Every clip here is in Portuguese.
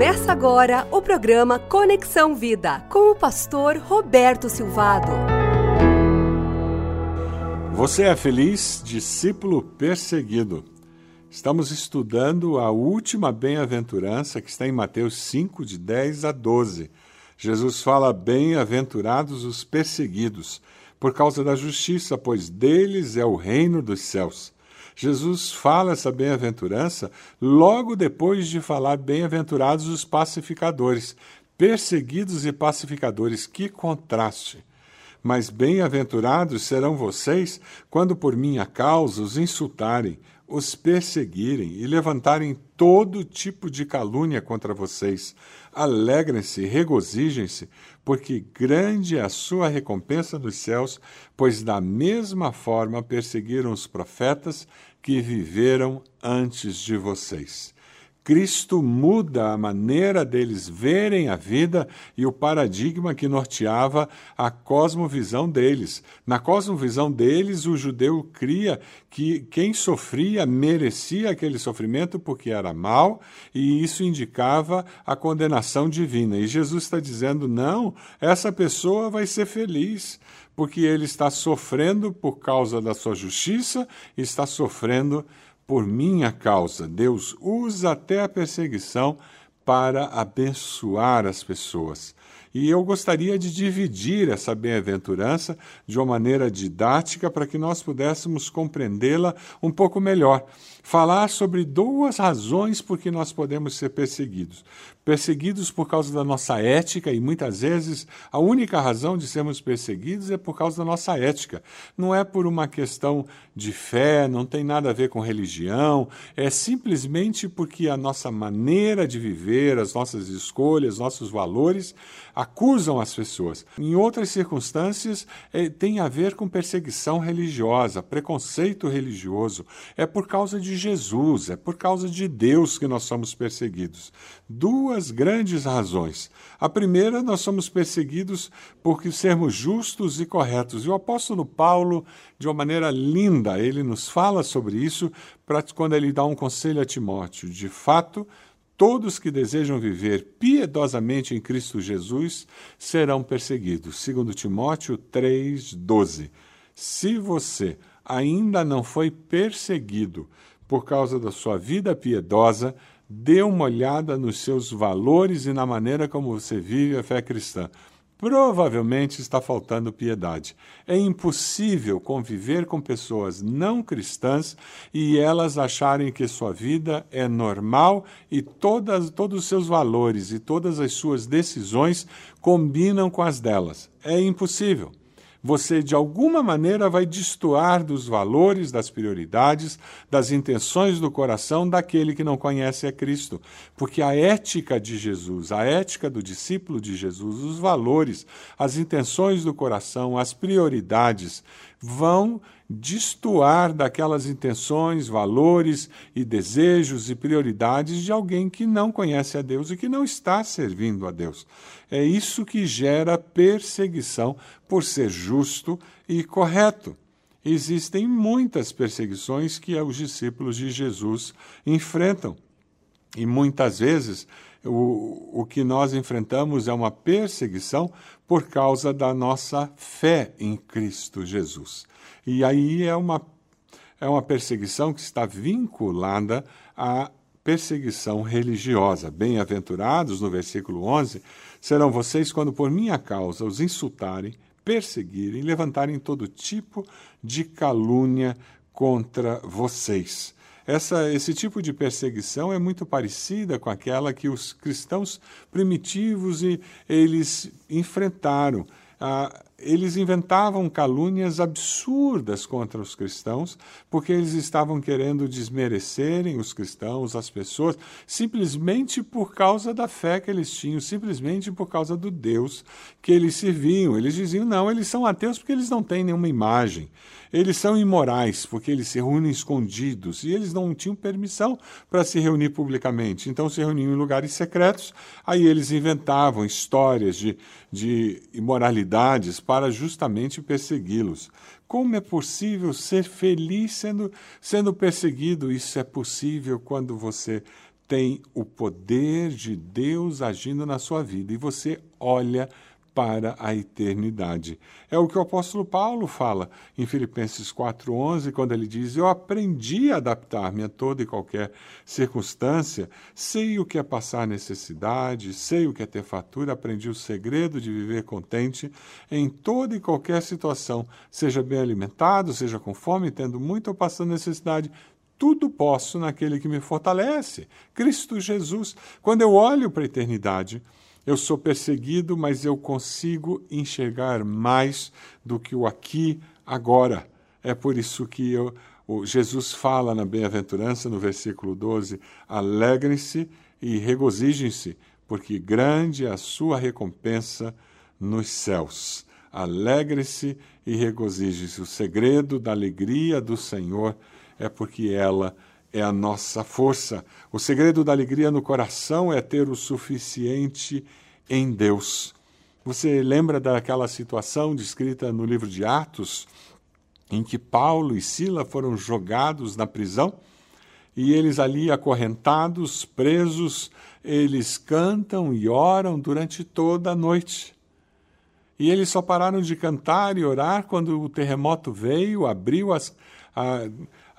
Começa agora o programa Conexão Vida com o pastor Roberto Silvado. Você é feliz, discípulo perseguido. Estamos estudando a última bem-aventurança que está em Mateus 5, de 10 a 12. Jesus fala: Bem-aventurados os perseguidos, por causa da justiça, pois deles é o reino dos céus. Jesus fala essa bem-aventurança logo depois de falar bem-aventurados os pacificadores, perseguidos e pacificadores. Que contraste! Mas bem-aventurados serão vocês quando por minha causa os insultarem, os perseguirem e levantarem todo tipo de calúnia contra vocês. Alegrem-se, regozijem-se, porque grande é a sua recompensa nos céus, pois da mesma forma perseguiram os profetas que viveram antes de vocês. Cristo muda a maneira deles verem a vida e o paradigma que norteava a cosmovisão deles. Na cosmovisão deles, o judeu cria que quem sofria merecia aquele sofrimento porque era mal e isso indicava a condenação divina. E Jesus está dizendo: não, essa pessoa vai ser feliz porque ele está sofrendo por causa da sua justiça, está sofrendo por minha causa. Deus usa até a perseguição para abençoar as pessoas. E eu gostaria de dividir essa bem-aventurança de uma maneira didática para que nós pudéssemos compreendê-la um pouco melhor. Falar sobre duas razões por que nós podemos ser perseguidos. Perseguidos por causa da nossa ética, e muitas vezes a única razão de sermos perseguidos é por causa da nossa ética. Não é por uma questão de fé, não tem nada a ver com religião, é simplesmente porque a nossa maneira de viver, as nossas escolhas, nossos valores acusam as pessoas. Em outras circunstâncias, é, tem a ver com perseguição religiosa, preconceito religioso. É por causa de Jesus, é por causa de Deus que nós somos perseguidos. Duas grandes razões. A primeira, nós somos perseguidos porque sermos justos e corretos. E o apóstolo Paulo, de uma maneira linda, ele nos fala sobre isso quando ele dá um conselho a Timóteo. De fato, Todos que desejam viver piedosamente em Cristo Jesus serão perseguidos. Segundo Timóteo 3:12. Se você ainda não foi perseguido por causa da sua vida piedosa, dê uma olhada nos seus valores e na maneira como você vive a fé cristã provavelmente está faltando piedade. É impossível conviver com pessoas não cristãs e elas acharem que sua vida é normal e todas, todos os seus valores e todas as suas decisões combinam com as delas. É impossível você de alguma maneira vai destoar dos valores, das prioridades, das intenções do coração daquele que não conhece a Cristo. Porque a ética de Jesus, a ética do discípulo de Jesus, os valores, as intenções do coração, as prioridades vão destoar daquelas intenções, valores e desejos e prioridades de alguém que não conhece a Deus e que não está servindo a Deus. É isso que gera perseguição por ser justo e correto. Existem muitas perseguições que os discípulos de Jesus enfrentam. E muitas vezes o, o que nós enfrentamos é uma perseguição por causa da nossa fé em Cristo Jesus. E aí é uma, é uma perseguição que está vinculada à perseguição religiosa. Bem-aventurados, no versículo 11, serão vocês quando por minha causa os insultarem, perseguirem, levantarem todo tipo de calúnia contra vocês. Essa, esse tipo de perseguição é muito parecida com aquela que os cristãos primitivos e, eles enfrentaram. Ah, eles inventavam calúnias absurdas contra os cristãos, porque eles estavam querendo desmerecerem os cristãos, as pessoas, simplesmente por causa da fé que eles tinham, simplesmente por causa do Deus que eles serviam. Eles diziam: não, eles são ateus porque eles não têm nenhuma imagem. Eles são imorais porque eles se reúnem escondidos e eles não tinham permissão para se reunir publicamente. Então se reuniam em lugares secretos, aí eles inventavam histórias de, de imoralidades para justamente persegui-los. Como é possível ser feliz sendo, sendo perseguido? Isso é possível quando você tem o poder de Deus agindo na sua vida e você olha para a eternidade. É o que o apóstolo Paulo fala em Filipenses 4:11, quando ele diz: "Eu aprendi a adaptar-me a toda e qualquer circunstância, sei o que é passar necessidade, sei o que é ter fatura, aprendi o segredo de viver contente em toda e qualquer situação, seja bem alimentado, seja com fome, tendo muito ou passando necessidade, tudo posso naquele que me fortalece, Cristo Jesus. Quando eu olho para a eternidade, eu sou perseguido, mas eu consigo enxergar mais do que o aqui, agora. É por isso que eu, Jesus fala na bem-aventurança, no versículo 12: alegrem-se e regozijem-se, porque grande é a sua recompensa nos céus. Alegre-se e regozijem-se. O segredo da alegria do Senhor é porque ela é a nossa força. O segredo da alegria no coração é ter o suficiente em Deus. Você lembra daquela situação descrita no livro de Atos, em que Paulo e Sila foram jogados na prisão? E eles ali acorrentados, presos, eles cantam e oram durante toda a noite. E eles só pararam de cantar e orar quando o terremoto veio, abriu as, a,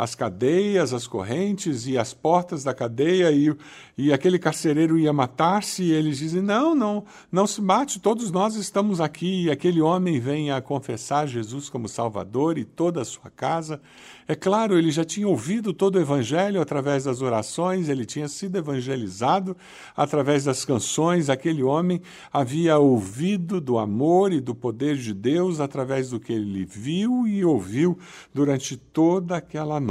as cadeias, as correntes e as portas da cadeia, e, e aquele carcereiro ia matar-se, e eles dizem: Não, não, não se mate, todos nós estamos aqui. E aquele homem vem a confessar Jesus como Salvador e toda a sua casa. É claro, ele já tinha ouvido todo o evangelho através das orações, ele tinha sido evangelizado através das canções. Aquele homem havia ouvido do amor e do poder de Deus através do que ele viu e ouviu durante toda aquela noite.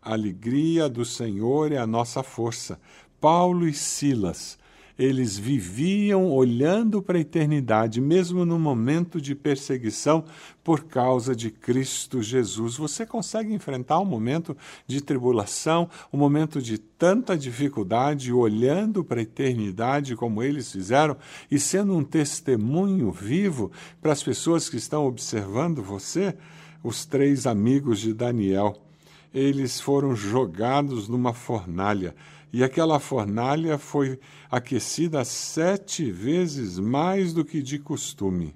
A alegria do Senhor é a nossa força. Paulo e Silas eles viviam olhando para a eternidade, mesmo no momento de perseguição, por causa de Cristo Jesus. Você consegue enfrentar um momento de tribulação, um momento de tanta dificuldade, olhando para a eternidade como eles fizeram e sendo um testemunho vivo para as pessoas que estão observando você? Os três amigos de Daniel. Eles foram jogados numa fornalha e aquela fornalha foi aquecida sete vezes mais do que de costume.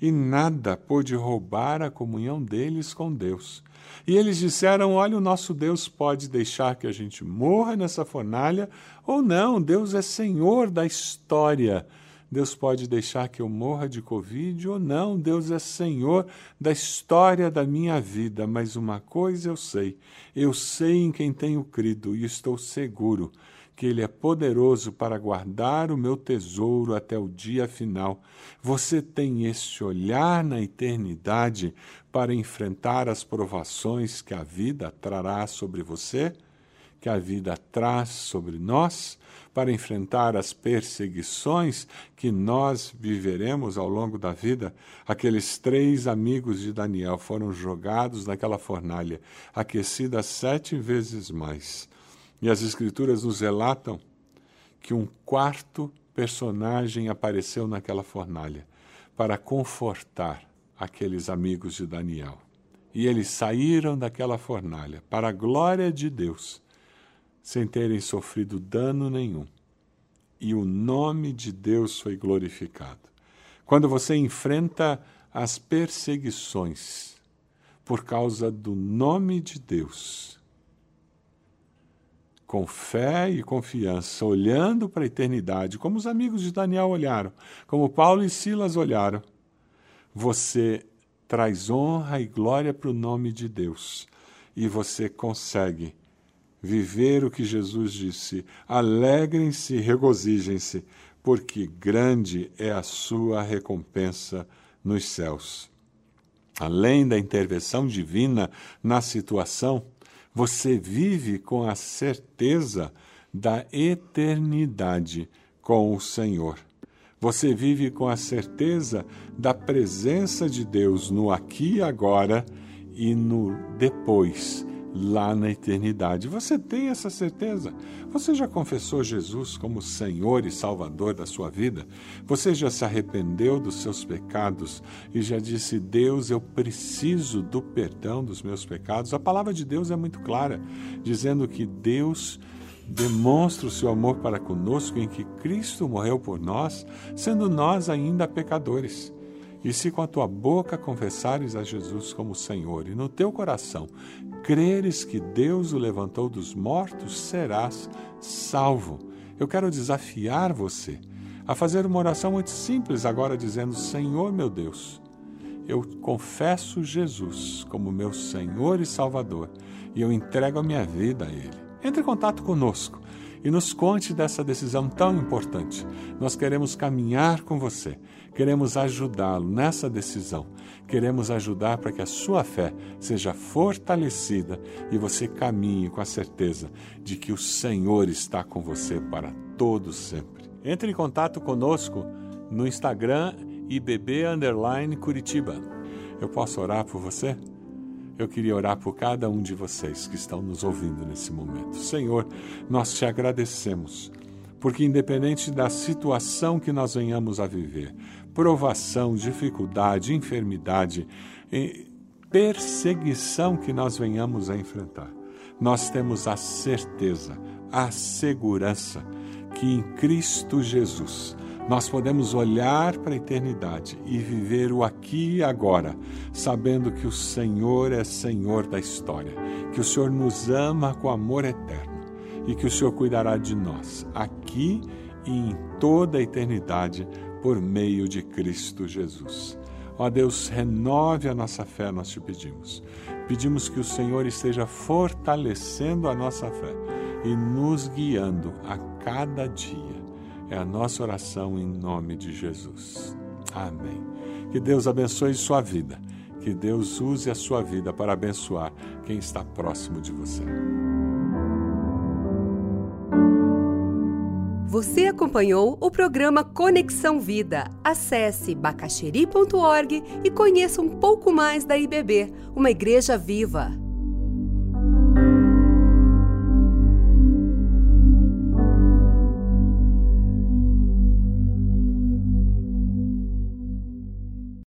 E nada pôde roubar a comunhão deles com Deus. E eles disseram: Olha, o nosso Deus pode deixar que a gente morra nessa fornalha, ou não, Deus é Senhor da história. Deus pode deixar que eu morra de Covid ou não, Deus é Senhor da história da minha vida, mas uma coisa eu sei: eu sei em quem tenho crido e estou seguro que Ele é poderoso para guardar o meu tesouro até o dia final. Você tem este olhar na eternidade para enfrentar as provações que a vida trará sobre você, que a vida traz sobre nós? para enfrentar as perseguições que nós viveremos ao longo da vida, aqueles três amigos de Daniel foram jogados naquela fornalha, aquecida sete vezes mais. E as Escrituras nos relatam que um quarto personagem apareceu naquela fornalha para confortar aqueles amigos de Daniel. E eles saíram daquela fornalha para a glória de Deus sem terem sofrido dano nenhum. E o nome de Deus foi glorificado. Quando você enfrenta as perseguições por causa do nome de Deus, com fé e confiança, olhando para a eternidade, como os amigos de Daniel olharam, como Paulo e Silas olharam, você traz honra e glória para o nome de Deus e você consegue viver o que Jesus disse: alegrem-se regozijem-se, porque grande é a sua recompensa nos céus. Além da intervenção divina na situação, você vive com a certeza da eternidade com o Senhor. Você vive com a certeza da presença de Deus no aqui e agora e no depois lá na eternidade. Você tem essa certeza? Você já confessou Jesus como Senhor e Salvador da sua vida? Você já se arrependeu dos seus pecados e já disse: Deus, eu preciso do perdão dos meus pecados? A palavra de Deus é muito clara, dizendo que Deus demonstra o seu amor para conosco em que Cristo morreu por nós, sendo nós ainda pecadores. E se com a tua boca confessares a Jesus como Senhor e no teu coração creres que Deus o levantou dos mortos, serás salvo. Eu quero desafiar você a fazer uma oração muito simples agora, dizendo: Senhor meu Deus, eu confesso Jesus como meu Senhor e Salvador e eu entrego a minha vida a Ele. Entre em contato conosco e nos conte dessa decisão tão importante. Nós queremos caminhar com você Queremos ajudá-lo nessa decisão. Queremos ajudar para que a sua fé seja fortalecida e você caminhe com a certeza de que o Senhor está com você para todo sempre. Entre em contato conosco no Instagram IBB Curitiba. Eu posso orar por você? Eu queria orar por cada um de vocês que estão nos ouvindo nesse momento. Senhor, nós te agradecemos, porque independente da situação que nós venhamos a viver, provação, dificuldade, enfermidade, perseguição que nós venhamos a enfrentar, nós temos a certeza, a segurança que em Cristo Jesus nós podemos olhar para a eternidade e viver o aqui e agora, sabendo que o Senhor é Senhor da história, que o Senhor nos ama com amor eterno e que o Senhor cuidará de nós aqui e em toda a eternidade por meio de Cristo Jesus. Ó Deus, renove a nossa fé, nós te pedimos. Pedimos que o Senhor esteja fortalecendo a nossa fé e nos guiando a cada dia. É a nossa oração em nome de Jesus. Amém. Que Deus abençoe sua vida. Que Deus use a sua vida para abençoar quem está próximo de você. Você acompanhou o programa Conexão Vida. Acesse bacacheri.org e conheça um pouco mais da IBB, uma igreja viva.